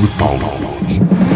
Metálicos.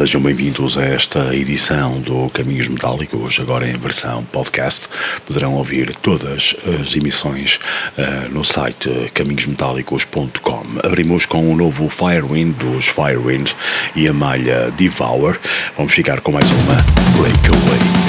Sejam bem-vindos a esta edição do Caminhos Metálicos, agora em versão podcast. Poderão ouvir todas as emissões uh, no site caminhosmetálicos.com. Abrimos com o novo Firewind dos Firewind e a malha Devour. Vamos ficar com mais uma Breakaway.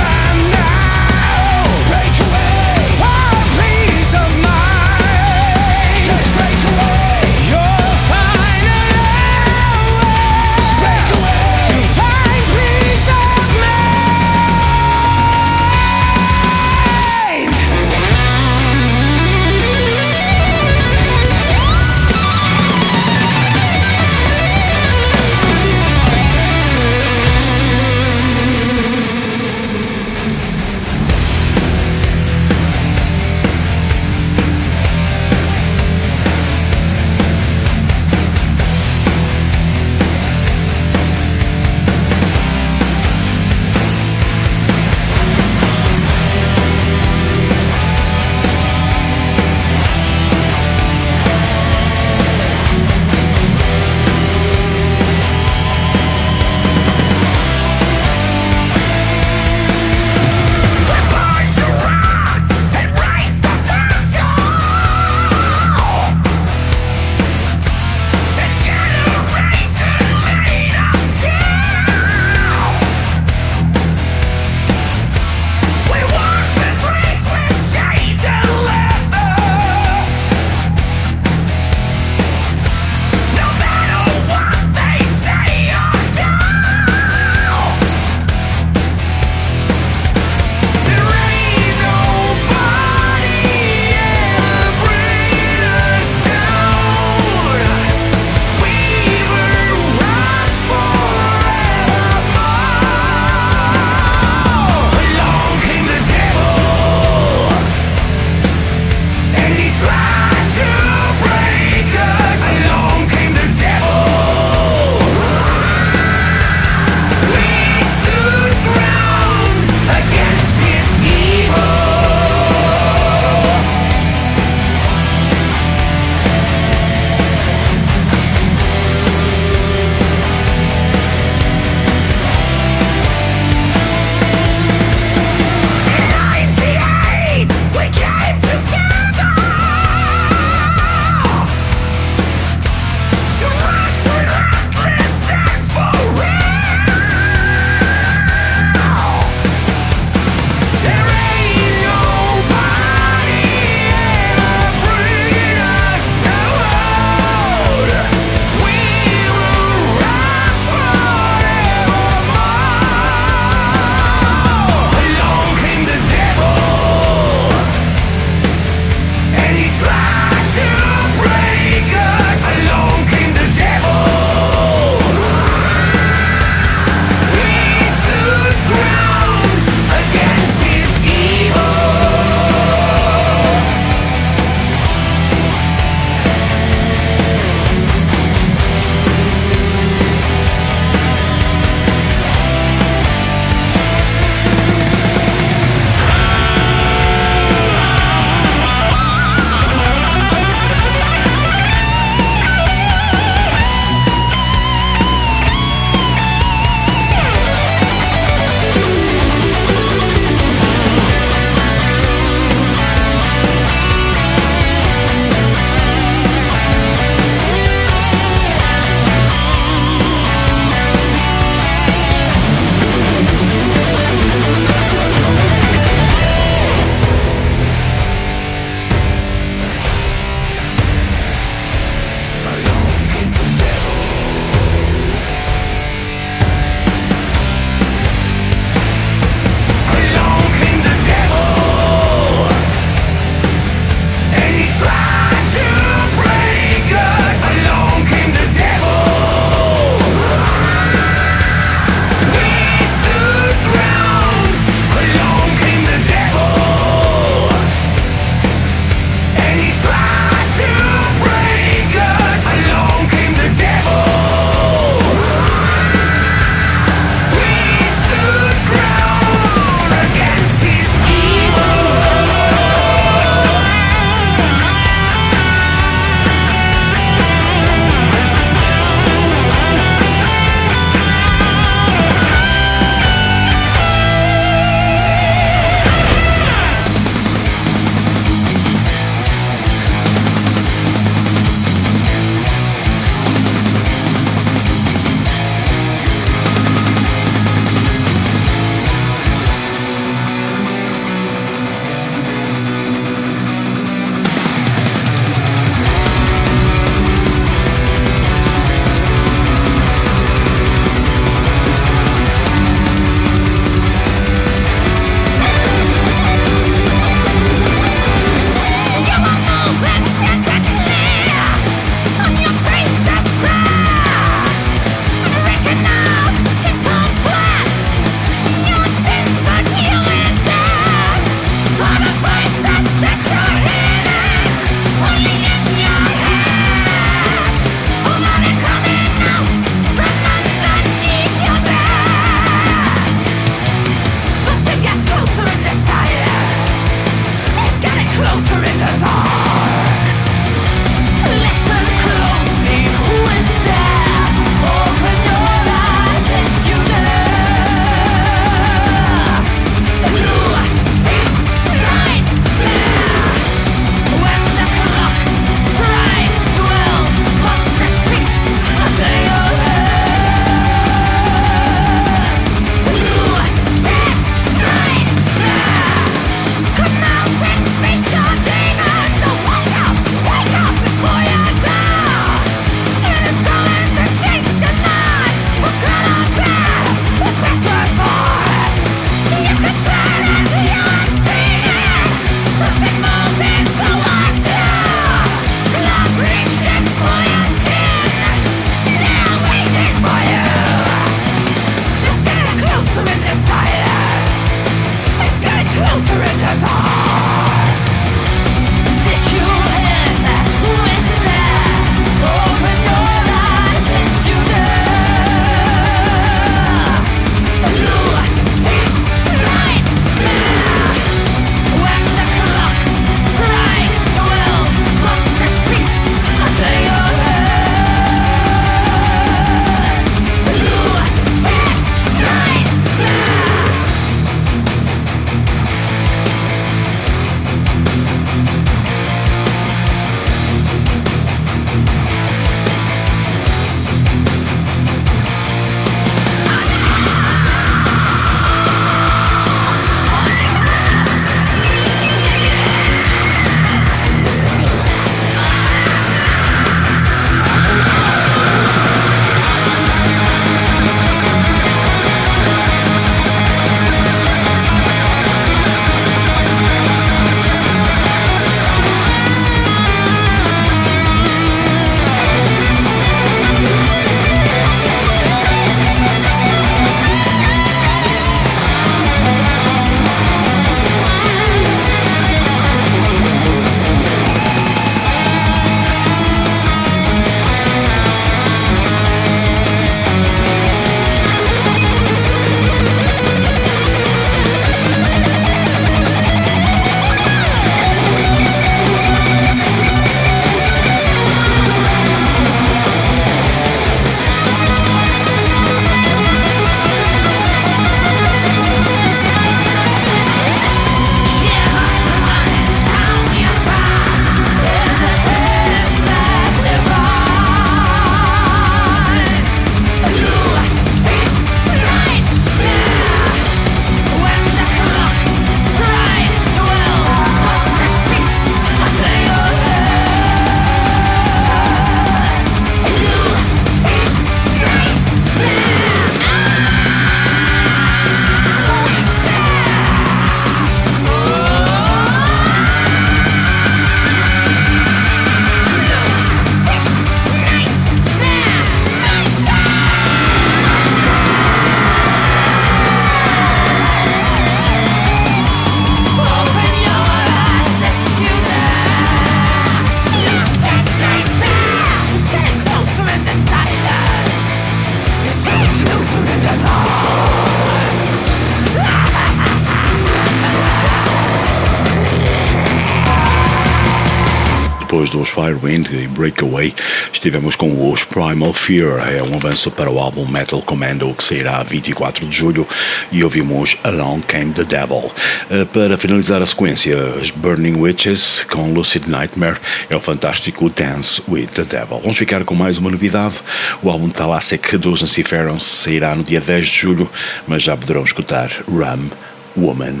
Depois dos Firewind e Breakaway, estivemos com os Primal Fear, é um avanço para o álbum Metal Commando que sairá 24 de julho e ouvimos Along Came the Devil. Eh, para finalizar a sequência, as Burning Witches com Lucid Nightmare é o fantástico Dance with the Devil. Vamos ficar com mais uma novidade, o álbum Thalassic dos Nuciferons sairá no dia 10 de julho, mas já poderão escutar Ram Woman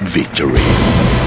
Victory.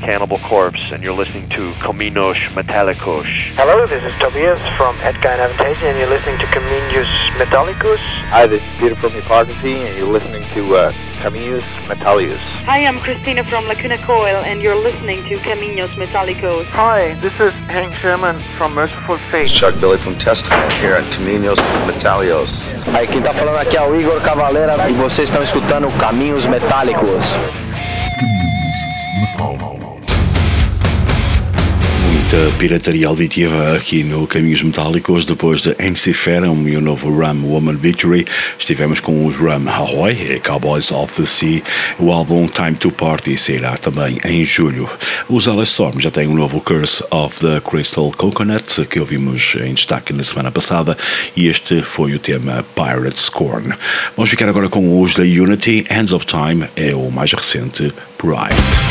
Cannibal Corpse, and you're listening to Caminos Metallicus. Hello, this is Tobias from Edgar and Avantage, and you're listening to Caminus Metallicus. Hi, this is Peter from Hypocrisy, and you're listening to uh, Caminus Metallicus. Hi, I'm Christina from Lacuna Coil, and you're listening to Caminos Metallicos. Hi, this is Hank Sherman from Merciful Fate. Chuck Billy from Testament here at Caminos Metallios. Aí quem tá falando aqui é o Igor Cavaleira e vocês estão escutando Caminhos Metálicos. Muita pirataria auditiva aqui no Caminhos Metálicos depois de Enciferum e o novo Rum Woman Victory. Estivemos com os Rum Ahoy, Cowboys of the Sea. O álbum Time to Party sairá também em julho. Os Alice Storm já têm o novo Curse of the Crystal Coconut que ouvimos em destaque na semana passada e este foi o tema Pirate Scorn. Vamos ficar agora com os da Unity. Hands of Time é o mais recente Pride.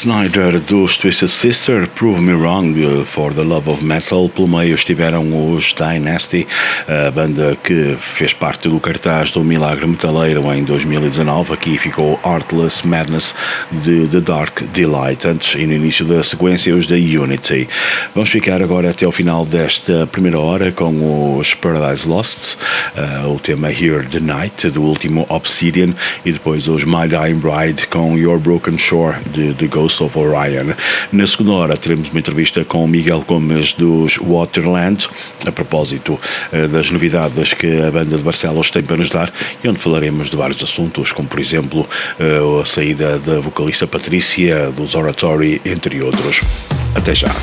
Snyder dos Twisted Sister, Prove Me Wrong, uh, For the Love of Metal. Pelo meio estiveram os Dynasty, a banda que fez parte do cartaz do Milagre Metaleiro em 2019. Aqui ficou Artless Madness de The Dark Delight. Antes e no início da sequência, os da Unity. Vamos ficar agora até ao final desta primeira hora com os Paradise Lost, uh, o tema Here the Night, do último Obsidian, e depois os My Dying Bride com Your Broken Shore, de The Ghost of Orion. Na segunda hora teremos uma entrevista com Miguel Gomes dos Waterland, a propósito uh, das novidades que a banda de Barcelos tem para nos dar, e onde falaremos de vários assuntos, como por exemplo uh, a saída da vocalista Patrícia, dos Oratory, entre outros. Até já.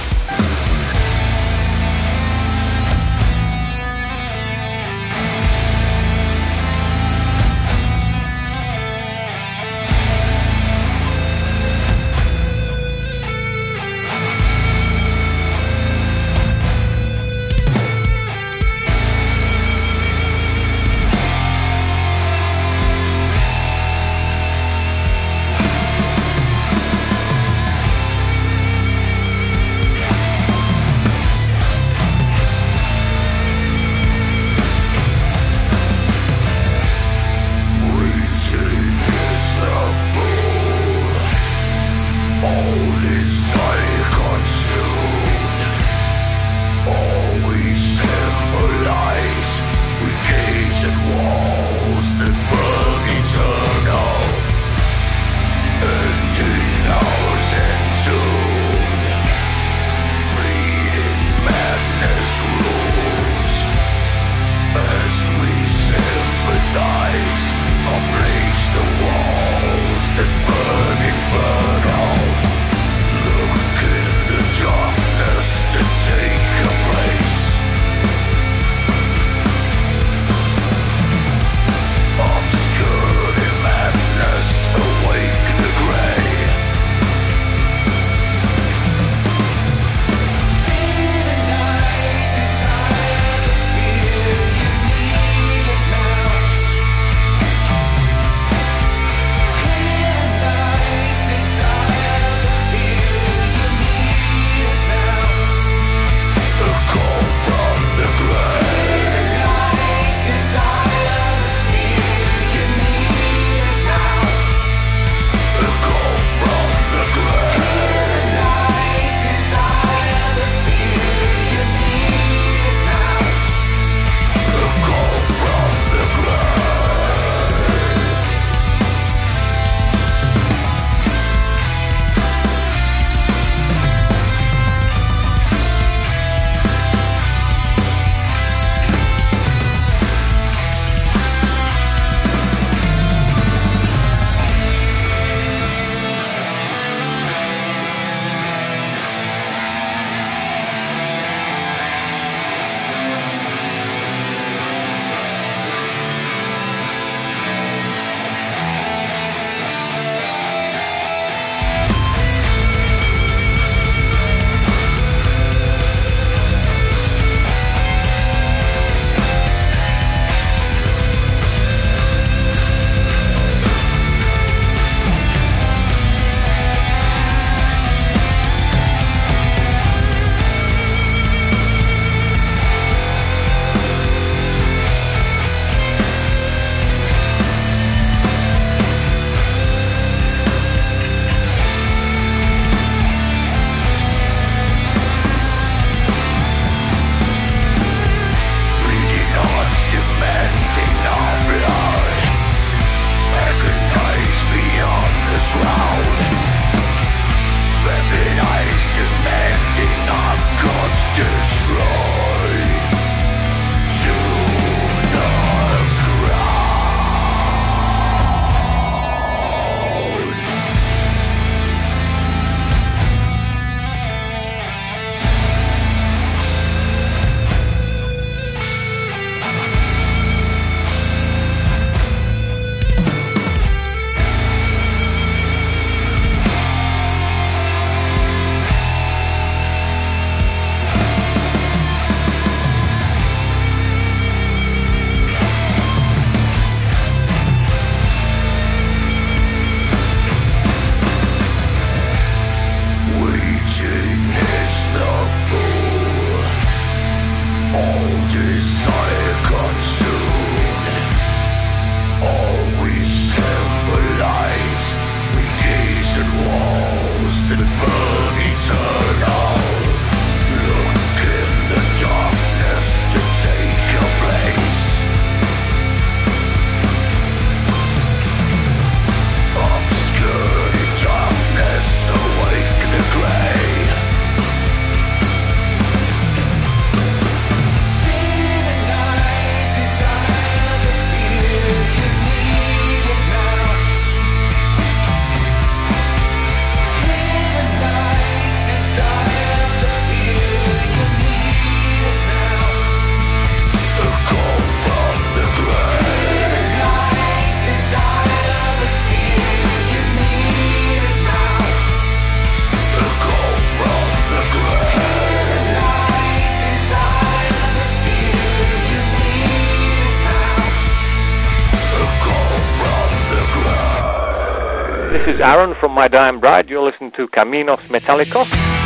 This is Aaron from My Dying Bride. You're listening to Caminos Metallicos.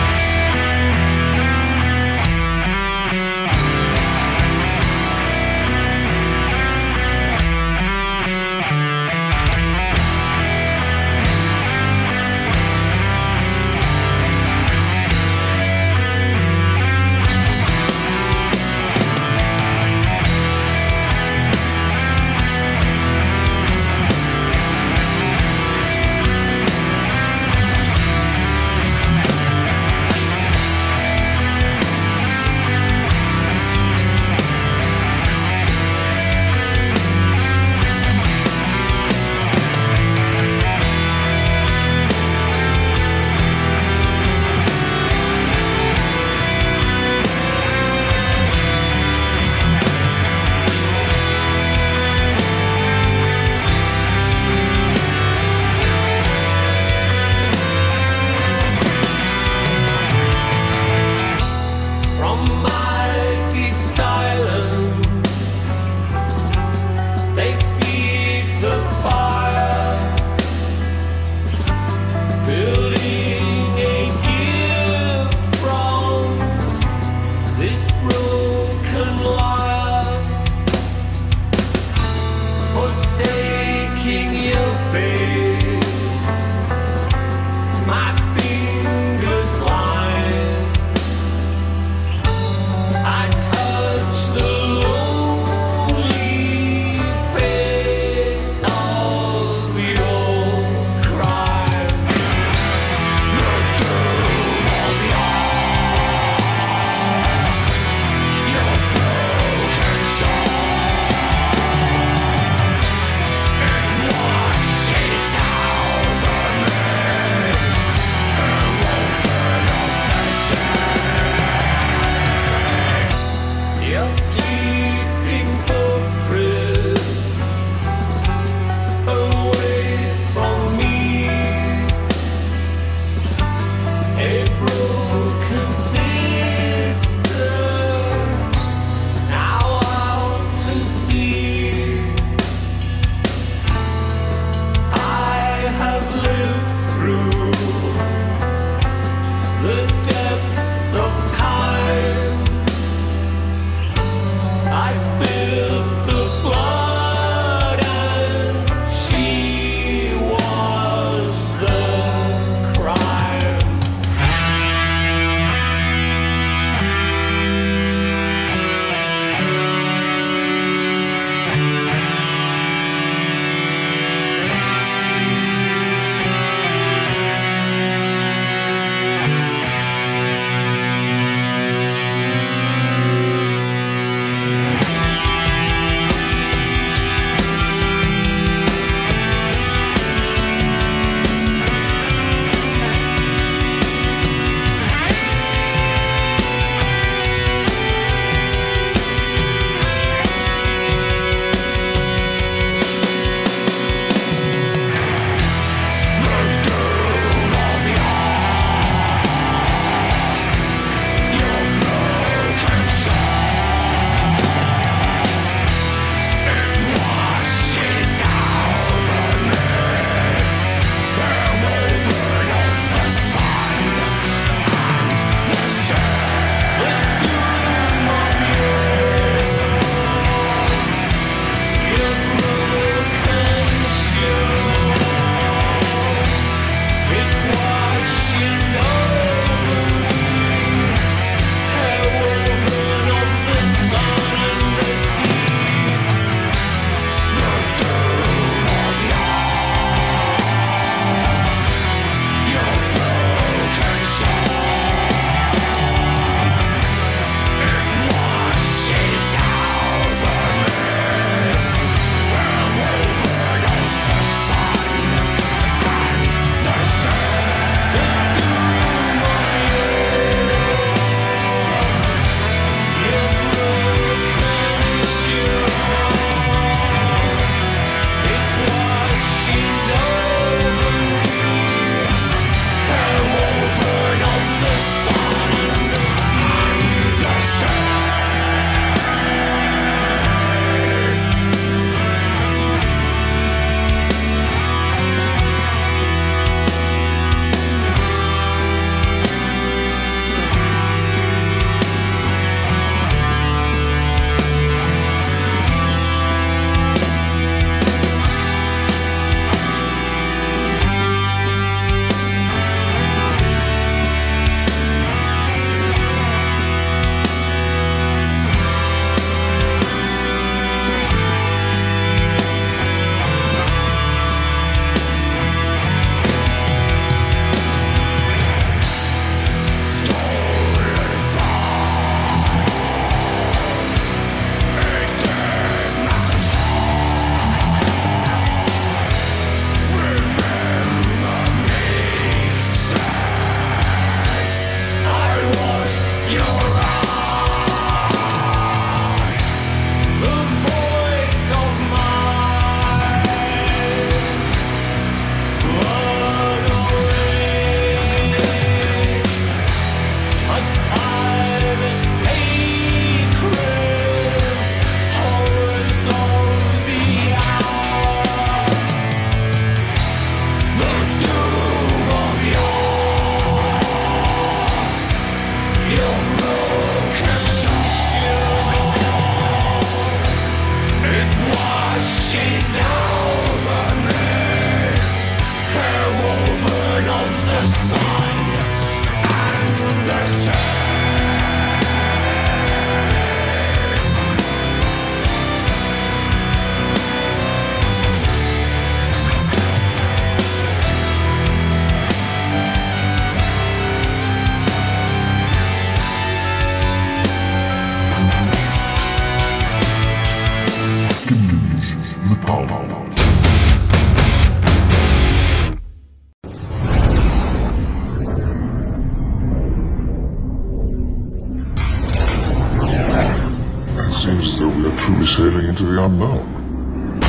Truly sailing into the unknown.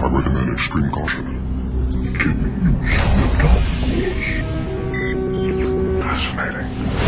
I recommend extreme caution. Kidney use the course. Fascinating.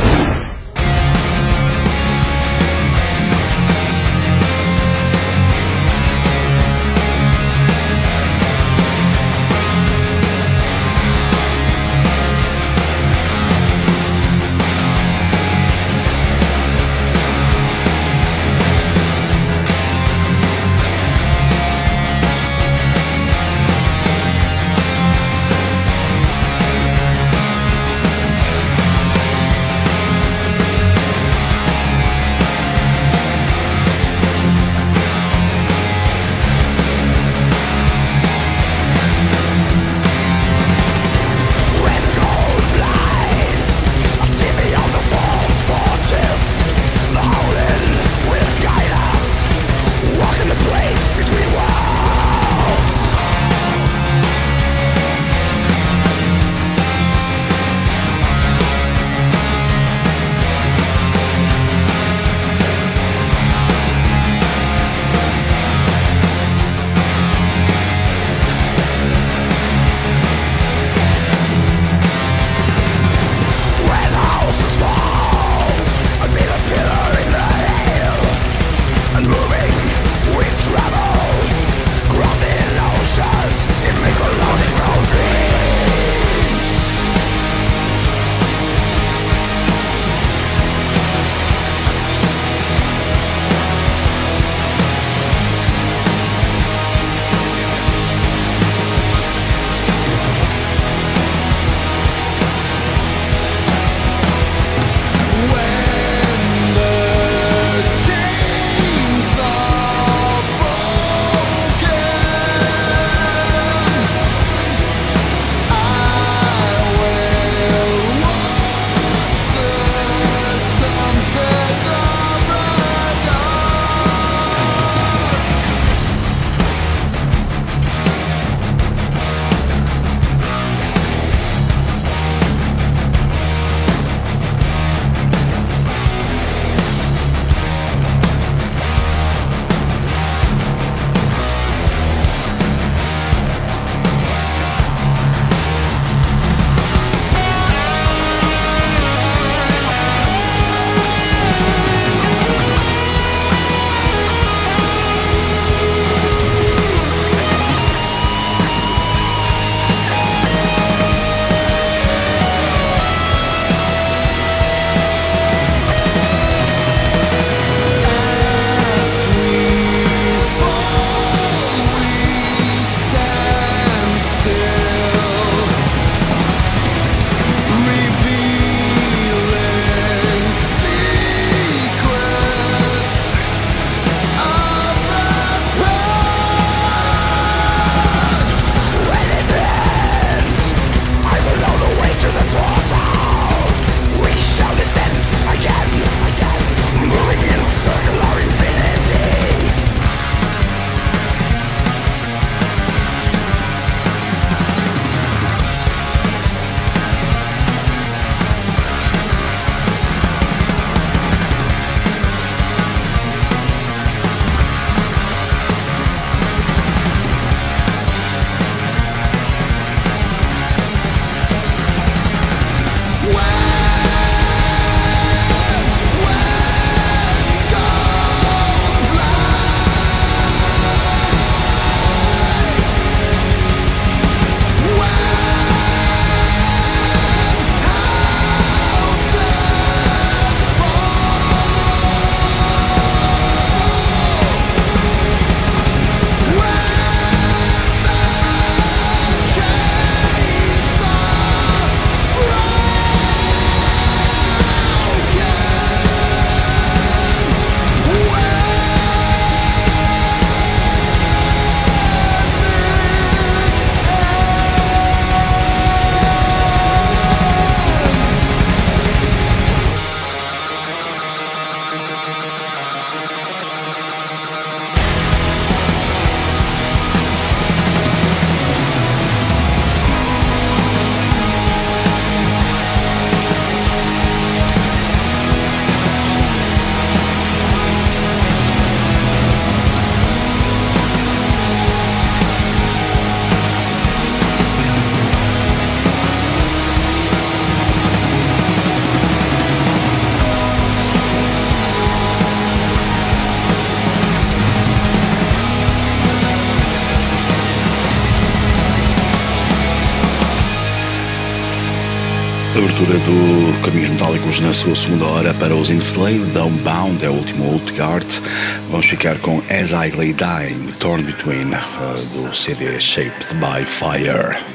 Do Caminhos Metálicos na sua segunda hora para os Enslaved Downbound, é o último Old Art. Vamos ficar com As I Lay Dying, Torn Between, uh, do CD Shaped by Fire.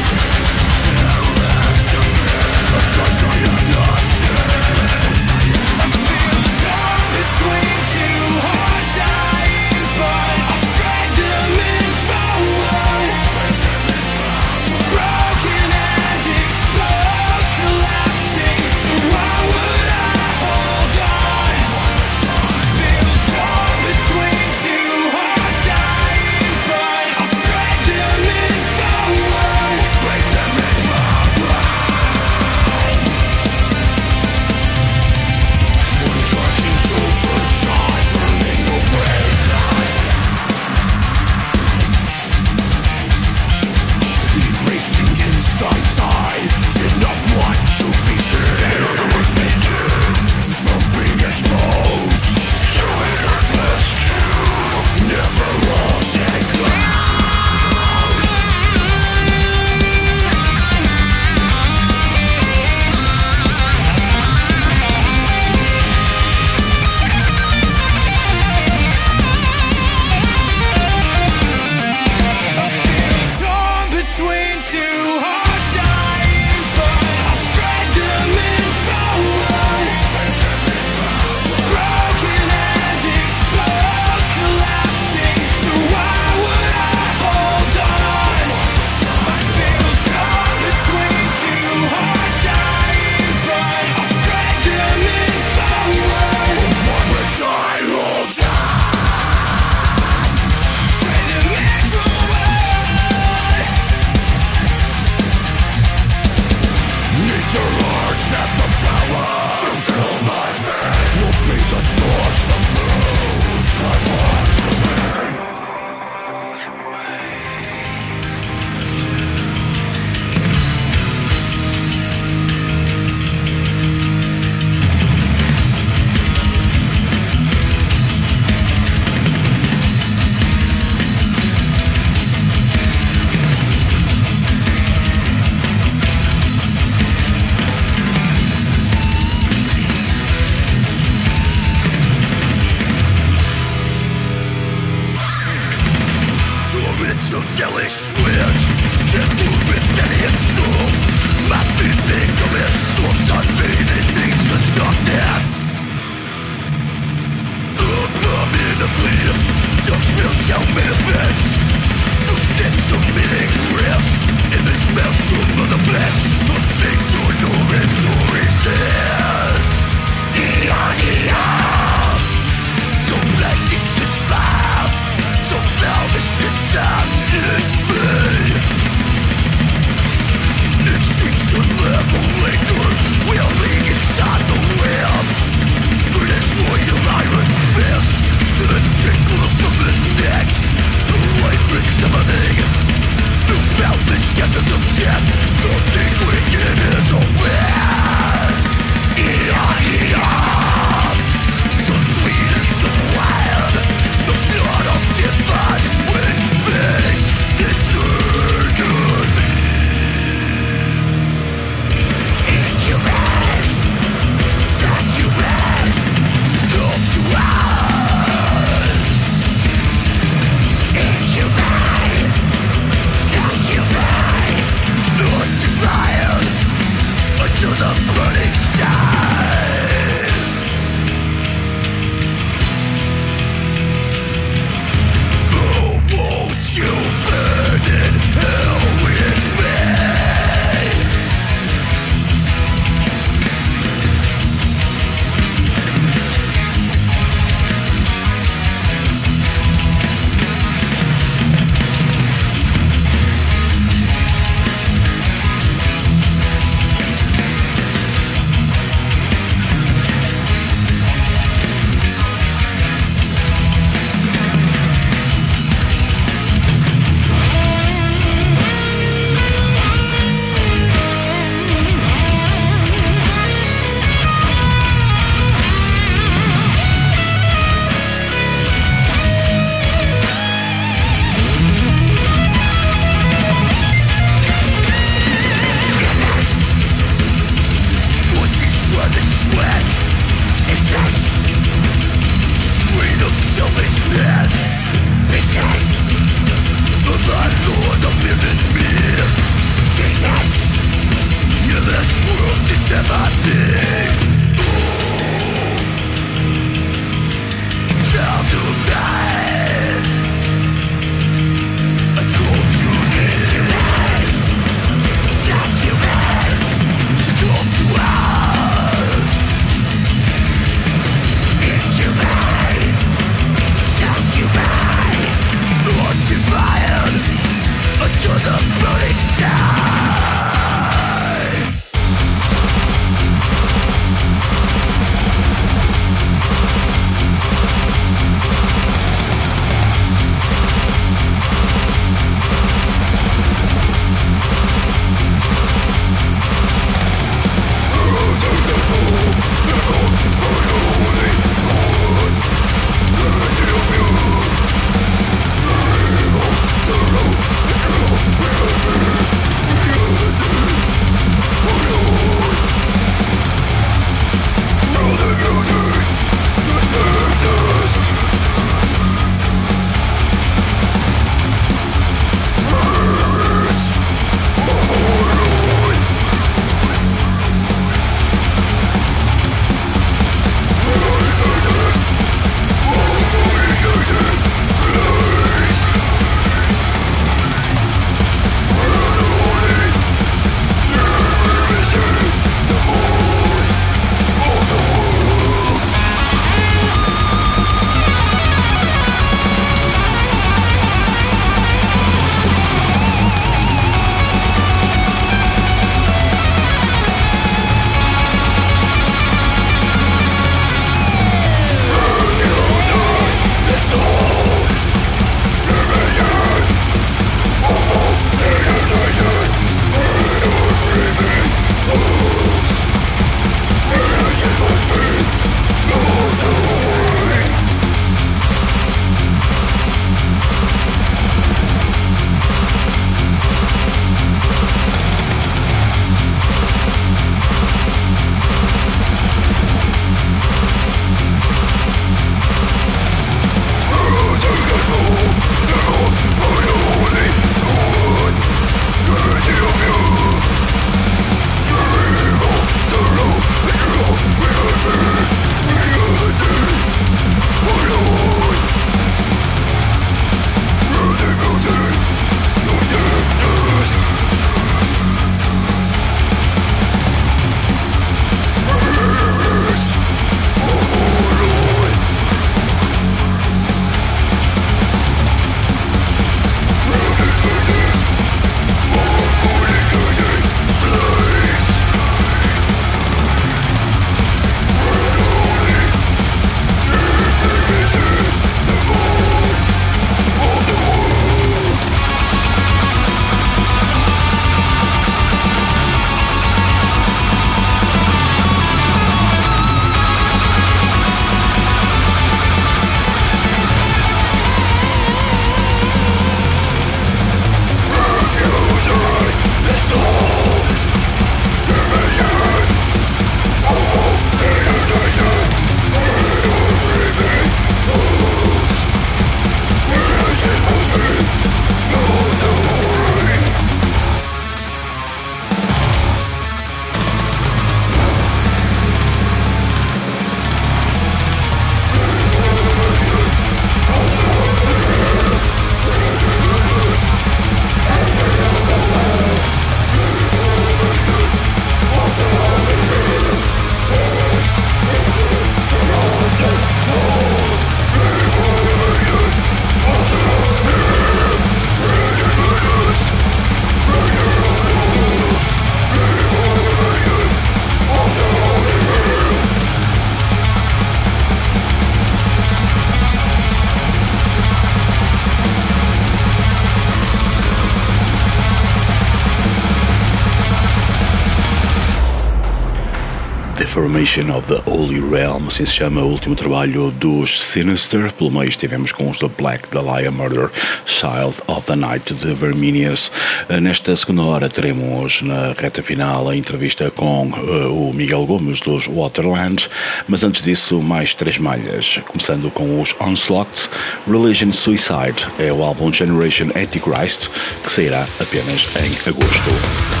Reformation of the Holy Realm, assim se chama o último trabalho dos Sinister. Pelo meio estivemos com os The Black Dahlia Murder, Child of the Night de Verminius. Uh, nesta segunda hora teremos na reta final a entrevista com uh, o Miguel Gomes dos Waterland, mas antes disso mais três malhas, começando com os Onslaught. Religion Suicide é o álbum Generation Antichrist, que sairá apenas em agosto.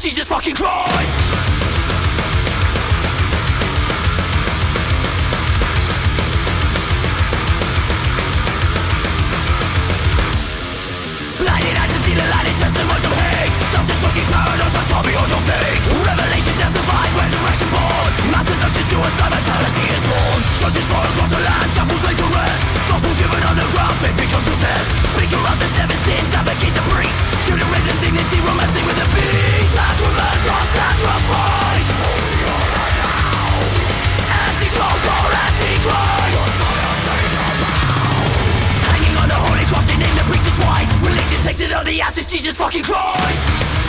Jesus fucking Christ Suicide, mentality is torn Churches fall across the land, chapels to rest. Faith becomes the seven sins, the priest. Dignity, with sacrifice Anti-culture, anti-Christ Hanging on the holy cross, they name the priest twice. Religion takes it on the ass, Jesus fucking Christ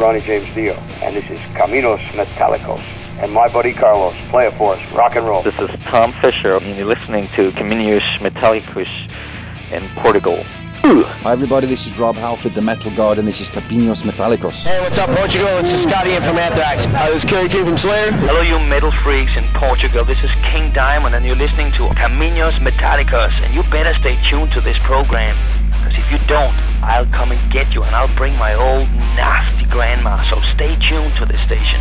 Ronnie James Dio, and this is Caminos Metallicos. And my buddy Carlos, play it for us. Rock and roll. This is Tom Fisher, and you're listening to Caminos Metallicus in Portugal. Hi everybody, this is Rob Halford, the Metal God, and this is Capinos Metallicos. Hey, what's up, Portugal? This is Scotty in from Anthrax. Hi, this is Kerry King from Slayer. Hello, you metal freaks in Portugal. This is King Diamond, and you're listening to Caminos Metallicos. And you better stay tuned to this program, because if you don't, I'll come and get you, and I'll bring my old nasty grandma. So stay tuned to this station.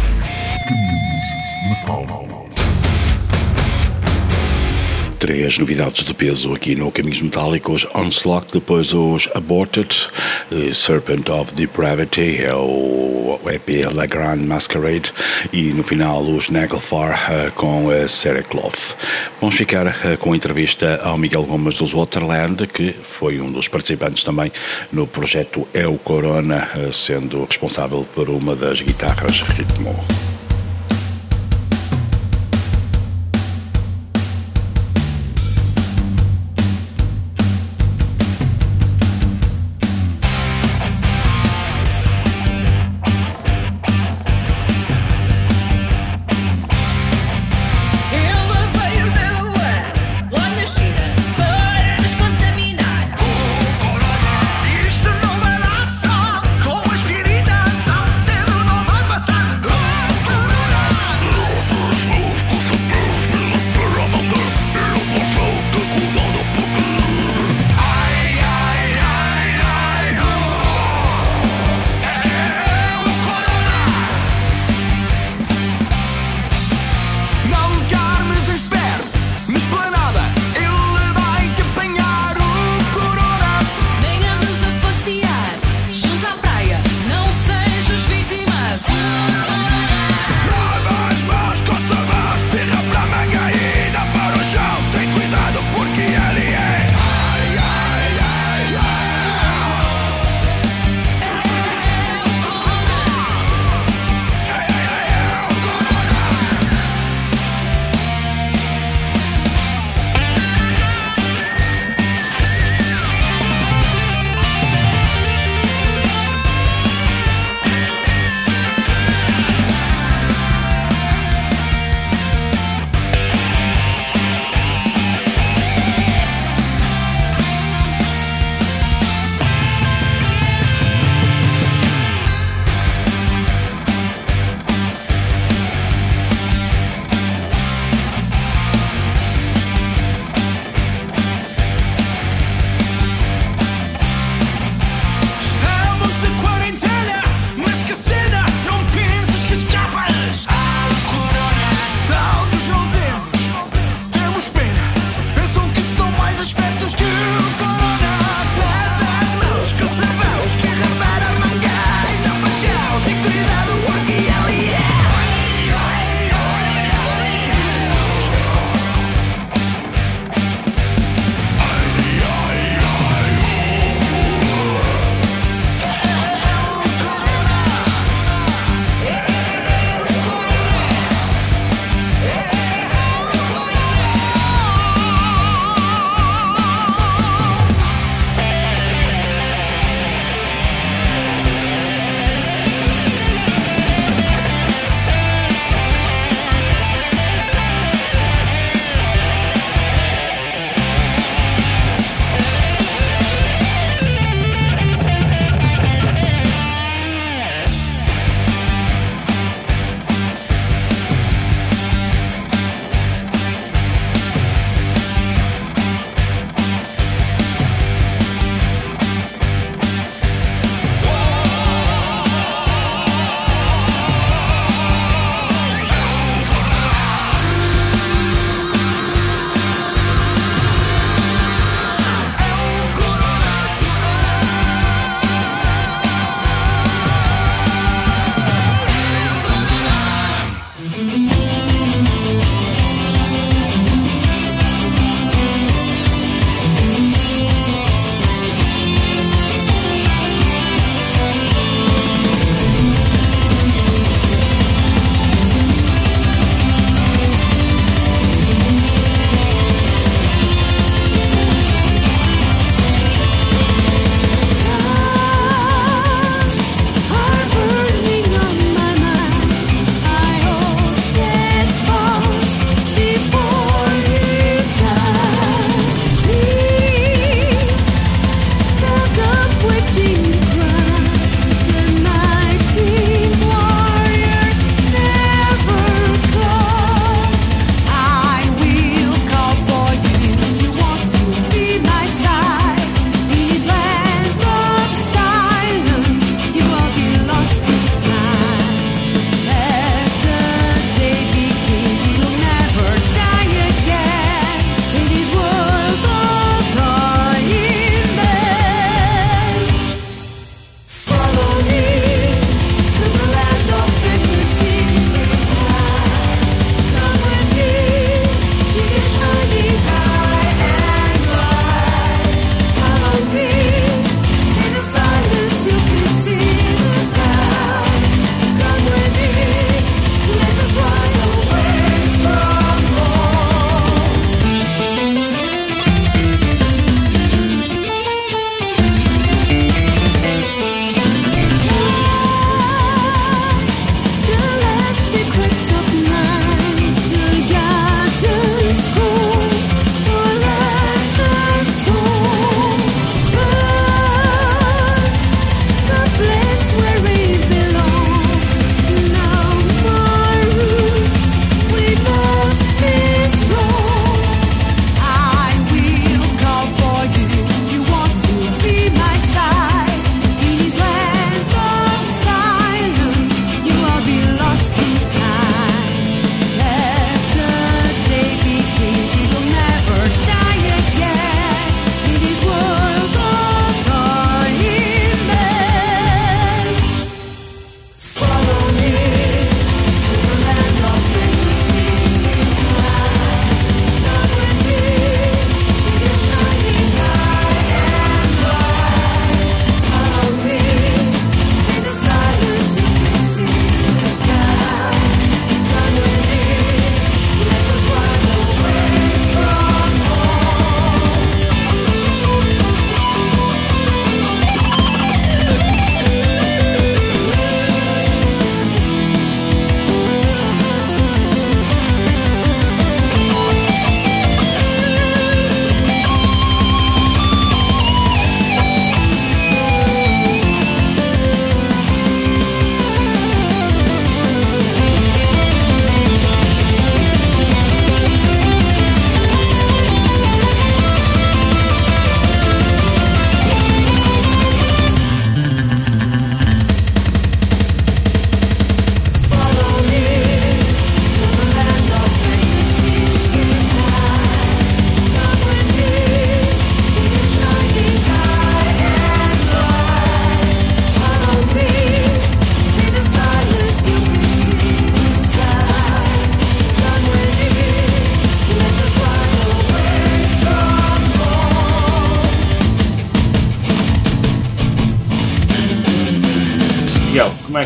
Três novidades de peso aqui no Caminhos Metálicos. Onslaught, depois os Aborted, eh, Serpent of Depravity, é o EP La Grande Masquerade, e no final os Nagelfar eh, com a Sarah Cloth. Vamos ficar eh, com a entrevista ao Miguel Gomes dos Waterland, que foi um dos participantes também no projeto El Corona, eh, sendo responsável por uma das guitarras ritmo.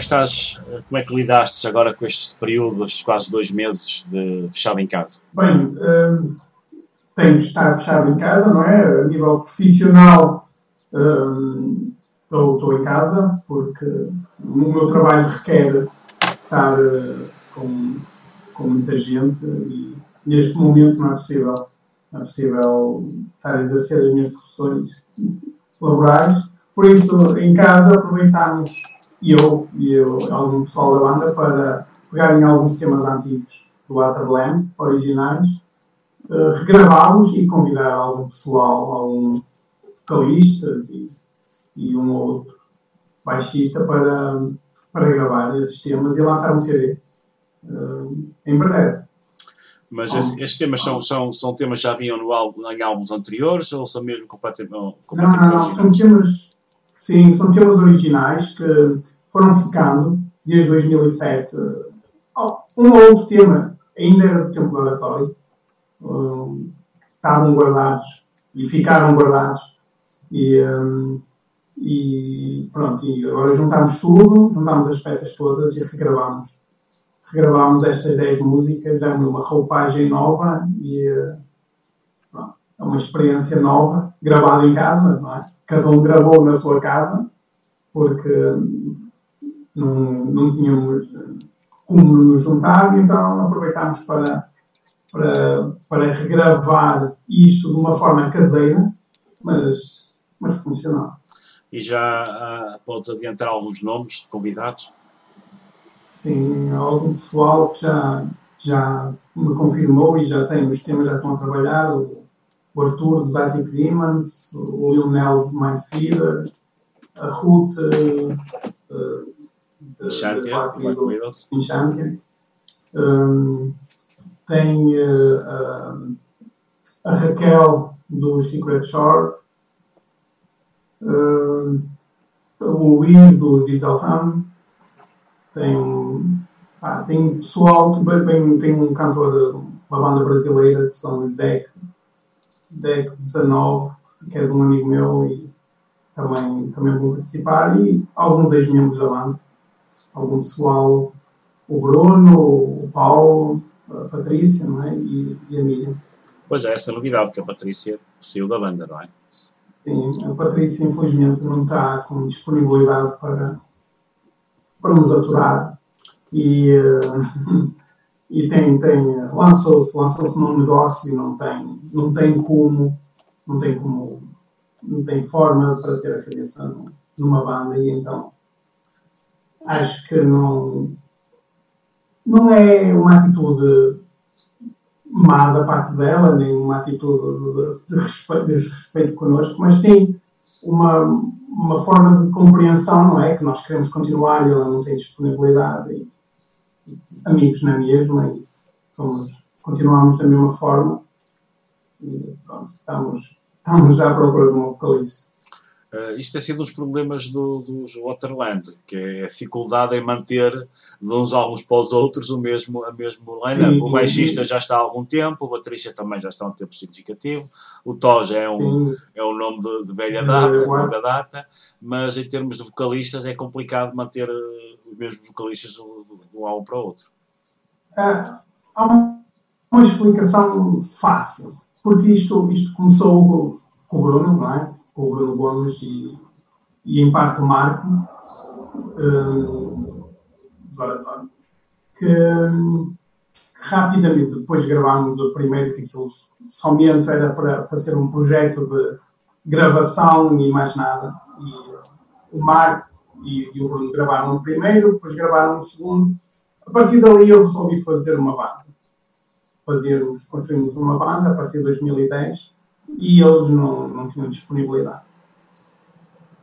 Estás, como é que lidaste agora com este período, estes quase dois meses de fechado em casa? Bem, hum, tenho estar fechado em casa, não é? A nível profissional, hum, estou, estou em casa, porque o meu trabalho requer estar eh, com, com muita gente e neste momento não é possível, não é possível estar a exercer as minhas funções laborais. Por isso, em casa, aproveitámos, eu e eu, algum pessoal da banda, para pegar em alguns temas antigos do Waterland, originais, eh, regravá-los e convidar algum pessoal, algum vocalista e, e um ou outro baixista para, para gravar esses temas e lançar um CD eh, em breve. Mas esse- esses temas são, são, são temas que já vinham no álbum, em álbuns anteriores ou são mesmo completamente, Não, completamente não, não, originais? são temas, sim, são temas originais que foram ficando desde 2007. Oh, Um ou outro tema ainda era do tempo oratório, hum, estavam guardados e ficaram guardados. E, hum, e pronto, e agora juntámos tudo, juntámos as peças todas e regravámos. Regravámos estas 10 músicas, damos uma roupagem nova e pronto, é uma experiência nova, gravada em casa, não é? Cada um gravou na sua casa, porque não, não tínhamos eh, como nos juntar, então aproveitámos para, para, para regravar isto de uma forma caseira, mas, mas funcional. E já ah, podes adiantar alguns nomes de convidados? Sim, algum pessoal que já, já me confirmou e já tem os temas, já estão a trabalhar, o, o Arthur dos Arctic Demons, o Lionel do Mindfeeder, a Ruth eh, de- Shantia, de Black Widow, Widows. Hum, tem eh, a, Raquel do Secret Short, hum, o Luís do Diesel Ham, tem, pá, tem pessoal bem, tem um cantor, uma banda brasileira que são os Deck, Deck 19, que é de um amigo meu e também, também vão participar, e alguns ex-membros da banda, algum pessoal, o Bruno, o Paulo, a Patrícia, não é? E, e a Miriam. Pois é, essa é novidade, que a Patrícia saiu da banda, não é? Sim, a Patrícia, infelizmente, não está com disponibilidade para, para nos aturar. E, eh, e tem, tem, lançou-se lançou num negócio e não tem, não tem como, não tem como, não tem forma para ter a cabeça num- numa banda e então acho que não, não é uma atitude má da parte dela, nem uma atitude de, respeito, de desrespeito connosco, mas sim uma, uma forma de compreensão, não é? Que nós queremos continuar e ela não tem disponibilidade. E, e amigos na mesma e somos, continuamos da mesma forma e pronto, estamos, estamos à procura de um vocalista. Uh, isto tem sido um dos problemas do, dos Waterland, que é a dificuldade em manter de uns álbuns para os outros o mesmo, a mesmo line-up. Sim, O baixista já está há algum tempo, o baterista também já está há um tempo significativo, o Tó já é um, é um nome de, de velha data, de longa data, mas em termos de vocalistas é complicado manter uh, os mesmos vocalistas de um um álbum para o outro. Ah, há uma, uma explicação fácil, porque isto, isto começou com, com o Bruno, não é? Com o Bruno Gomes e, e em parte o Marco, Oratório, que hum, rapidamente depois gravámos o primeiro, que aquilo somente era para, para ser um projeto de gravação e mais nada. E o Marco e, e o Bruno gravaram o primeiro, depois gravaram o segundo. A partir dali eu resolvi fazer uma banda. Fazíamos, construímos uma banda a partir de 2010 e eles não, não tinham disponibilidade.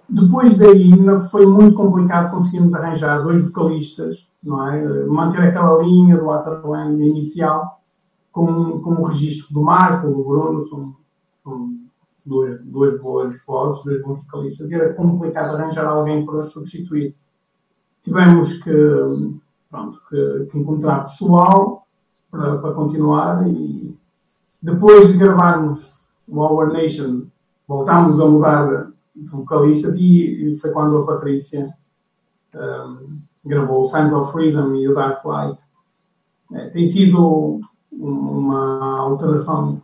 Depois daí foi muito complicado conseguirmos arranjar dois vocalistas, não é? manter aquela linha do Waterland inicial com, com o registro do Marco, do Bruno, são, são duas, duas boas vozes, dois bons vocalistas, e era complicado arranjar alguém para os substituir. Tivemos que, pronto, que, que encontrar pessoal para, para continuar e depois de gravarmos o Our Nation, voltámos a mudar de vocalistas e, foi quando a Patrícia um, gravou Signs of Freedom e o Dark Light. É, tem sido uma alteração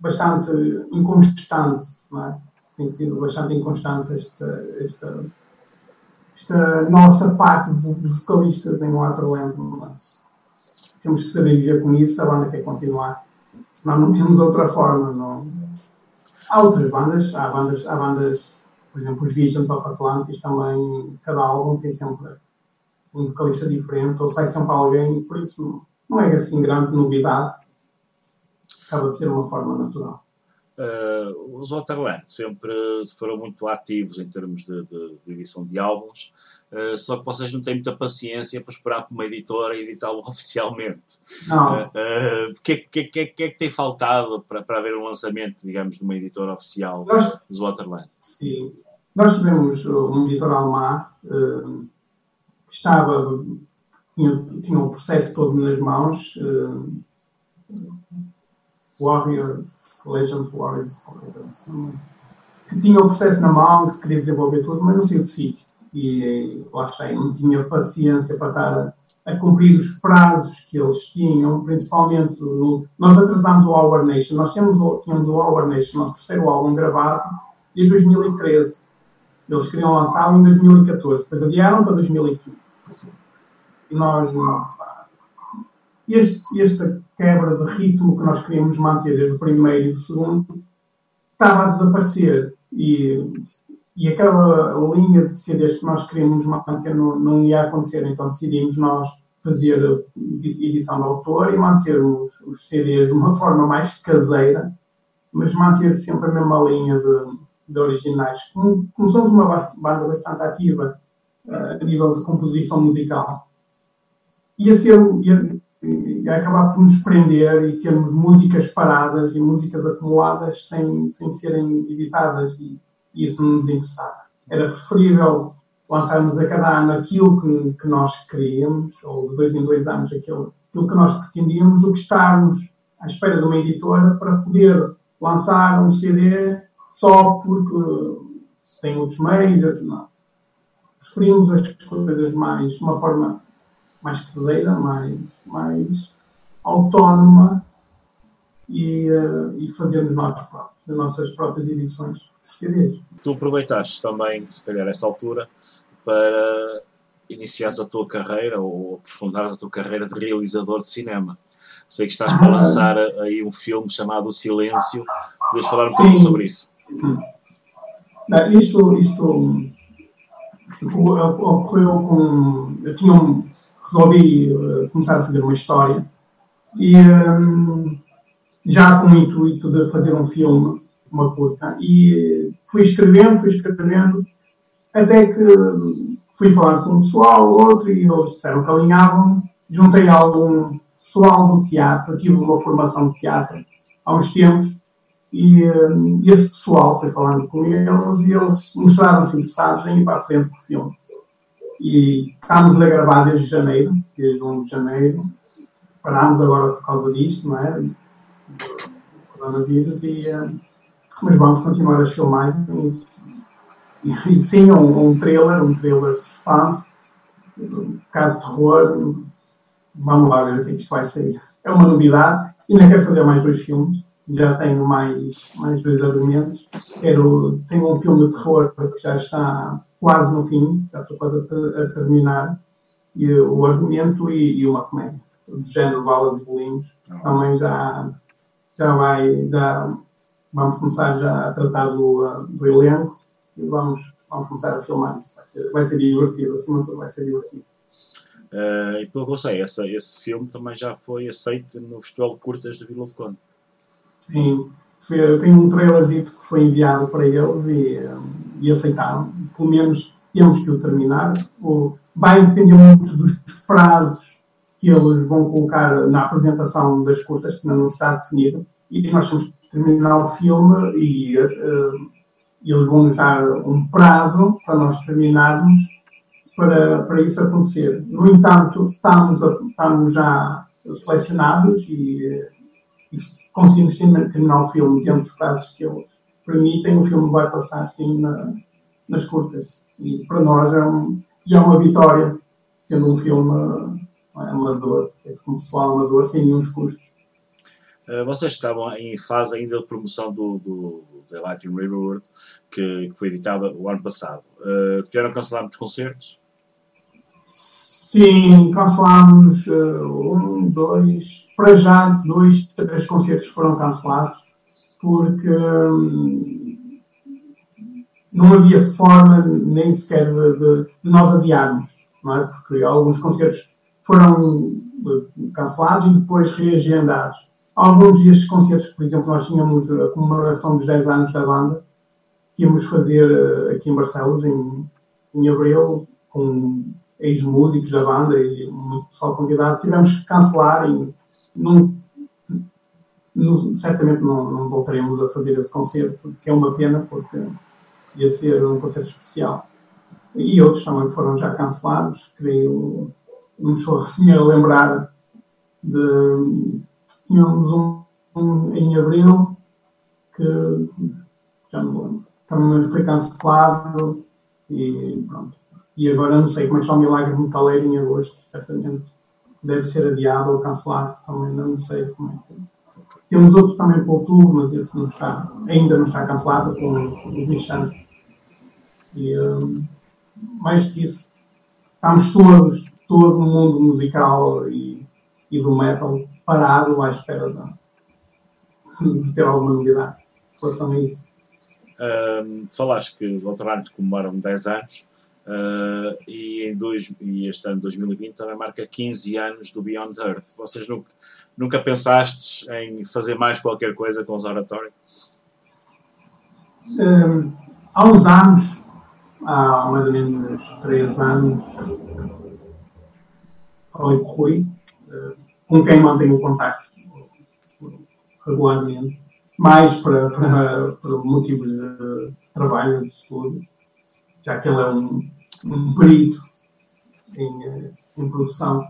bastante inconstante, é? Tem sido bastante inconstante esta, esta, esta nossa parte de vocalistas em Waterland, mas temos que saber viver com isso, a banda quer continuar. Nós não temos outra forma, não. Há outras bandas, há bandas, há bandas, por exemplo, os Visions of Atlantis também, cada álbum tem sempre um vocalista diferente, ou sai sempre alguém, por isso não é assim grande novidade, acaba de ser uma forma natural. Uh, os Waterland sempre foram muito ativos em termos de, de, de edição de álbuns, uh, só que vocês não têm muita paciência para esperar por uma editora editá-lo oficialmente. Não. O uh, que, que, que, que, é que tem faltado para, para haver um lançamento, digamos, de uma editora oficial Nós, dos Waterland? Sim. Nós tivemos um editor alemão que estava, tinha, tinha o processo todo nas mãos. Warriors, Legends Warriors, que tinha o processo na mão, que queria desenvolver tudo, mas não saiu do sítio. E lá está, eu não tinha paciência para estar a, a, cumprir os prazos que eles tinham, principalmente no, nós atrasámos o Our Nation, nós tínhamos, tínhamos o Our Nation, nosso terceiro álbum gravado, desde 2013. Eles queriam lançá-lo em 2014, depois adiaram para 2015. E nós, este, esta quebra de ritmo que nós queríamos manter desde o primeiro e o segundo estava a desaparecer e, e aquela linha de CDs que nós queríamos manter não, não ia acontecer, então decidimos nós fazer edição de autor e manter os, os CDs de uma forma mais caseira, mas manter sempre a mesma linha de, de originais. Como, como somos uma banda bastante ativa uh, a nível de composição musical, ia ser, ia, acabar por nos prender e termos músicas paradas e músicas acumuladas sem, sem serem editadas e, e isso não nos interessava. Era preferível lançarmos a cada ano aquilo que, que nós queríamos, ou de dois em dois anos aquilo, aquilo que nós pretendíamos, do que estarmos à espera de uma editora para poder lançar um CD só porque tem outros meios. Não. Preferimos as coisas mais, de uma forma mais caseira, mais, mais autónoma e, uh, e fazermos nós próprios, as nossas próprias edições de CDs. Tu aproveitaste também, se calhar, esta altura para iniciares a tua carreira ou aprofundares a tua carreira de realizador de cinema. Sei que estás para lançar aí um filme chamado O Silêncio. Podes falar um pouco sobre isso? Não, isto, isto ocorreu com. Eu tinha um, resolvi uh, começar a fazer uma história e um, já com o intuito de fazer um filme, uma curta, e fui escrevendo, fui escrevendo, até que fui falando com um pessoal, outro, e eles disseram que alinhavam, juntei algum pessoal do teatro, tive uma formação de teatro há uns tempos, e, um, esse pessoal foi falando com eles e eles mostraram-se interessados em ir para a frente do filme. E estamos a gravar desde janeiro, desde 1 de janeiro. Parámos agora por causa disto, não é? Coronavírus, e, mas vamos continuar a filmar. E, e sim, um, um trailer, um trailer suspense, um bocado de terror. Vamos lá ver o que isto vai sair. É uma novidade. Ainda quero fazer mais dois filmes já tenho mais, mais dois argumentos. Quero, tenho um filme de terror que já está quase no fim, já estou quase a, a terminar, e, o argumento e, e, uma comédia, do género Balas e Bolinhos. Também já, já vai, já vamos começar já a tratar do, do elenco e vamos, vamos começar a filmar isso. Vai ser, vai ser divertido, acima de tudo vai ser divertido. Uh, e pelo que eu sei, essa, esse filme também já foi aceito no Festival de Curtas de Vila de Conde. Sim, foi, tem um trailerzito que foi enviado para eles e, e aceitaram. Pelo menos temos que o terminar. Vai depender muito dos prazos que eles vão colocar na apresentação das curtas, que ainda não está definido. E nós temos que terminar o filme e uh, eles vão nos dar um prazo para nós terminarmos para, para isso acontecer. No entanto, estamos, a, estamos já selecionados e, e conseguimos terminar o filme dentro dos prazos que eles permitem. O filme vai passar assim na, nas curtas. E para nós é um, já é uma vitória, tendo um filme é, amador, feito com pessoal amador, sem nenhum custos. Uh, vocês estavam em fase ainda de promoção do, do The Lightning Riverwood, que, que foi editado o ano passado. Uh, tiveram cancelar muitos concertos? Sim, cancelámos uh, um, dois, para já dois, três concertos foram cancelados porque hum, não havia forma nem sequer de, de, de nós adiarmos, não é? Porque alguns concertos foram eh, cancelados e depois reagendados. Alguns destes concertos, por exemplo, nós tínhamos a comemoração dos 10 anos da banda, que íamos fazer eh, aqui em Barcelos, em, em abril, com ex-músicos da banda e muito pessoal convidado. Tivemos que cancelar e certamente não, não voltaremos a fazer esse concerto, que é uma pena, porque ia ser um concerto especial. E outros também foram já cancelados, creio, me assim a lembrar de. Tínhamos um, um em abril que já lembro. Também foi cancelado e pronto. E agora não sei como é que está o Milagre Metaleiro em agosto, certamente deve ser adiado ou cancelado, também não sei como é que. Temos outro também para outubro, mas esse não está, ainda não está cancelado com o Vixante. E um, mais que isso, estamos todos, todo o mundo musical e, e do metal parado à espera de, de ter alguma novidade em relação a isso. Um, falaste que o Ultramarine comemoram 10 anos uh, e, em dois, e este ano 2020 também marca 15 anos do Beyond Earth. Vocês nunca, nunca pensastes em fazer mais qualquer coisa com os oratórios? Um, há uns anos, há mais ou menos 3 anos, falei com o Rui, uh, com quem mantenho contacto regularmente, mais para, para, para motivos de trabalho, de estudo, já que ele é um, um perito em, eh, em produção.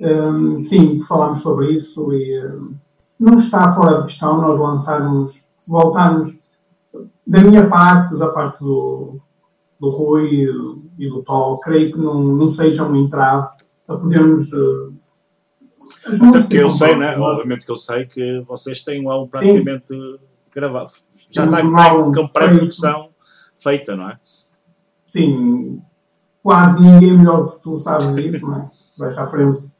Um, sim, falámos sobre isso e um, não está fora de questão nós lançarmos, voltarmos da minha parte, da parte do, do Rui e do, e do creio que não, não seja um entrave a podermos. Uh, Até porque eu sei, né? Obviamente que eu sei que vocês têm um álbum praticamente Sim. gravado. Já está um com, pré-produção feita, não é? Sim, quase ninguém melhor do que tu sabes disso, não é? Vais à frente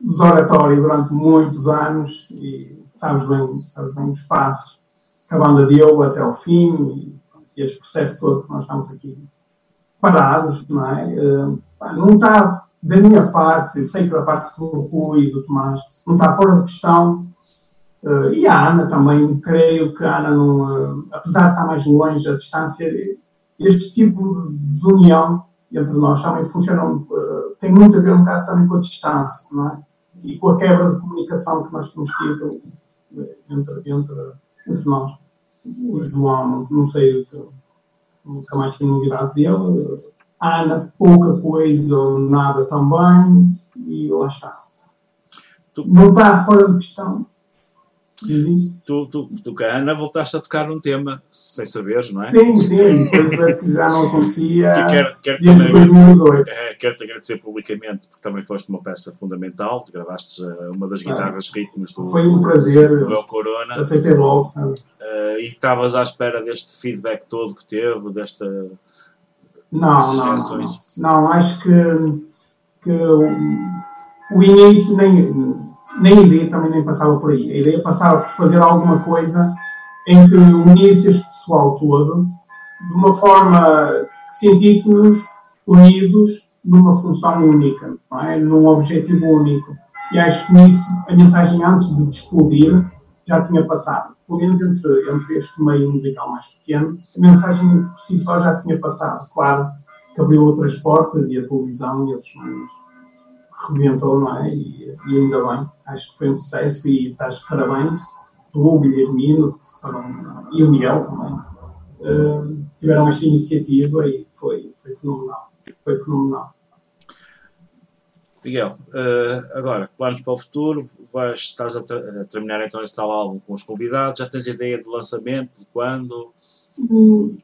dos oratórios durante muitos anos e sabes bem, sabes bem os passos que a banda deu até ao fim e, e este processo todo que nós estamos aqui parados, não é? Uh, não está da minha parte, sei que da parte do Rui e do Tomás, não está fora de questão. Uh, e a Ana também, creio que a Ana, não, uh, apesar de estar mais longe, a distância, este tipo de desunião entre nós também funciona, uh, tem muito a ver um bocado também com a distância, não é? E com a quebra de comunicação que nós temos tido entre, entre, entre nós. O João, não sei, nunca mais tinha novidade dele. Ana, pouca coisa ou nada também. E lá está. Tu, não está fora de questão. Tu, tu, tu com a Ana voltaste a tocar num tema, sem saberes, não é? Sim, sim, coisa que já não acontecia que quero, quero também, 2002. É, quero-te agradecer publicamente, porque também foste uma peça fundamental, gravaste uh, uma das guitarras ah, ritmos do, foi um prazer, do El Corona. Aceitei logo. Uh, e estavas à espera deste feedback todo que teve, desta... Não, não, não, não, acho que, que o, o início nem nem a ideia também nem passava por aí. A ideia passava por fazer alguma coisa em que unisse este pessoal todo de uma forma que sentíssemos unidos numa função única, não é? num objetivo único. E acho que nisso a mensagem antes de explodir já tinha passado. Pelo menos entre, entre este meio musical mais pequeno, a mensagem por si só já tinha passado. Claro que abriu outras portas e a televisão e outros meios rebentou, não é? E, e, ainda bem, acho que foi um sucesso e estás de parabéns. Tu, o Guilhermino foram, e o Miguel também uh, tiveram esta iniciativa e foi, foi fenomenal. Foi fenomenal. Miguel, uh, agora, planos para o futuro, vais, estás a, a, terminar então esse tal álbum com os convidados, já tens ideia do lançamento, de quando? Hum,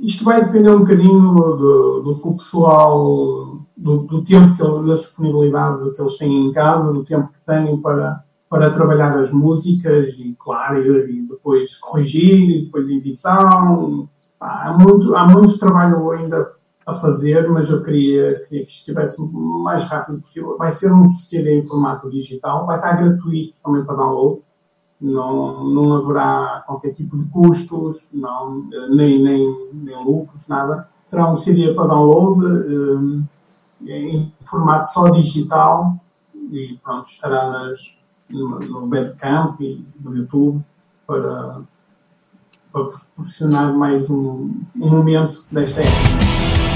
isto vai depender um bocadinho do, do que o pessoal, do, do tempo, que, ele- da disponibilidade que eles têm em casa, do tempo que têm para, para trabalhar as músicas e, claro, e, depois corrigir, e depois edição. Há, muito, há muito trabalho ainda a fazer, mas eu queria que isto estivesse o mais rápido possível. Vai ser um CD em formato digital, vai estar gratuito também para download não, não haverá qualquer tipo de custos, não, nem, nem, nem lucros, nada. Será um CD para download eh, em formato só digital e pronto, estará nas, no, no Bandcamp e no YouTube para, para proporcionar mais um, um momento desta época.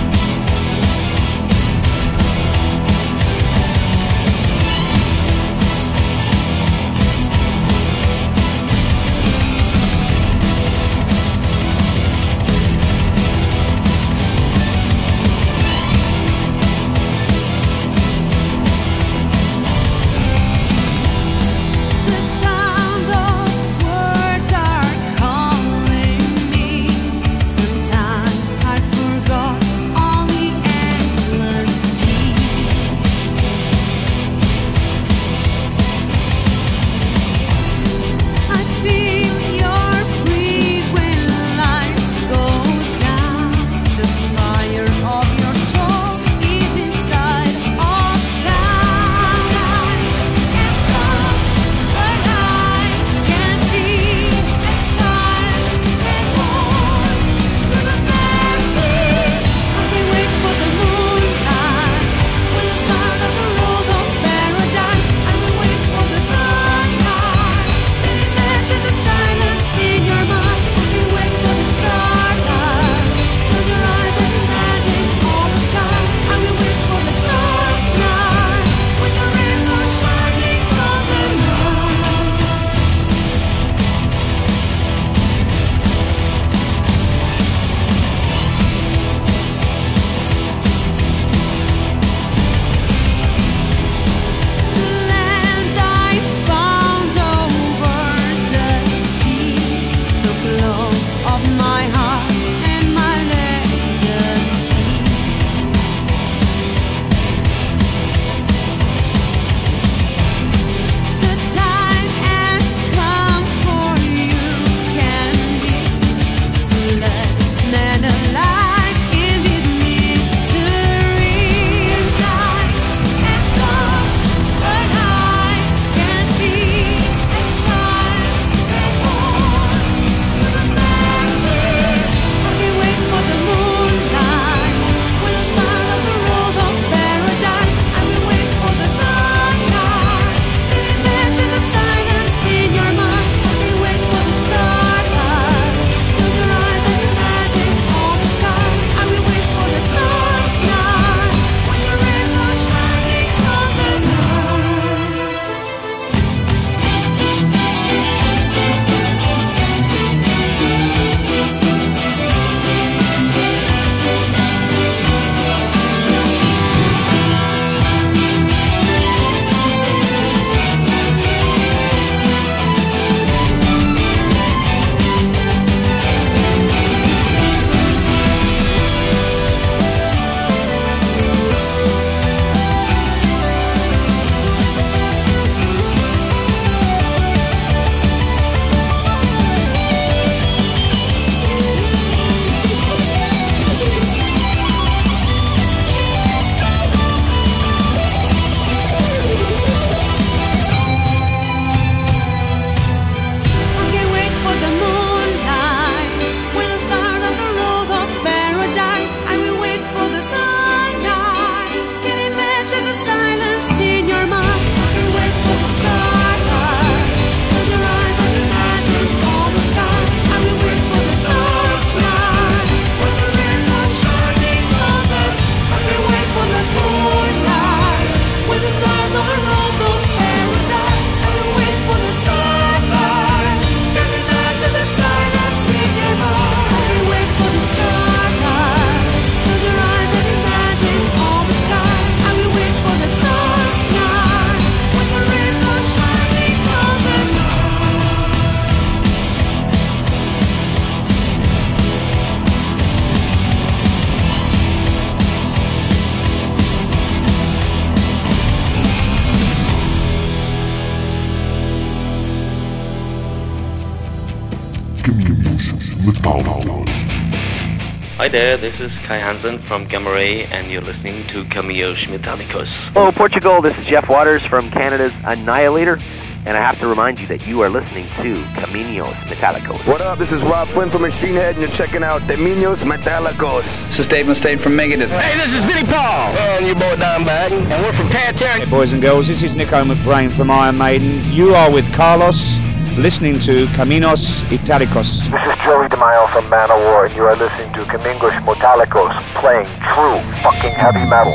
There, this is Kai Hansen from Gamma Ray, and you're listening to Camillos Metallicos. Hello, Portugal. This is Jeff Waters from Canada's Annihilator, and I have to remind you that you are listening to Caminos Metallicos. What up? This is Rob Flynn from Machine Head, and you're checking out Caminos Metallicos. This is Dave Mustaine from Megadeth. Hey, this is Vinnie Paul. And your boy Don Baden. And we're from Pantera. Hey, boys and girls, this is Nico McBrain from Iron Maiden. You are with Carlos, listening to Caminos Italicos. Joey DeMaio from Manowar, and you are listening to Camingos Metallicos playing true fucking heavy metal.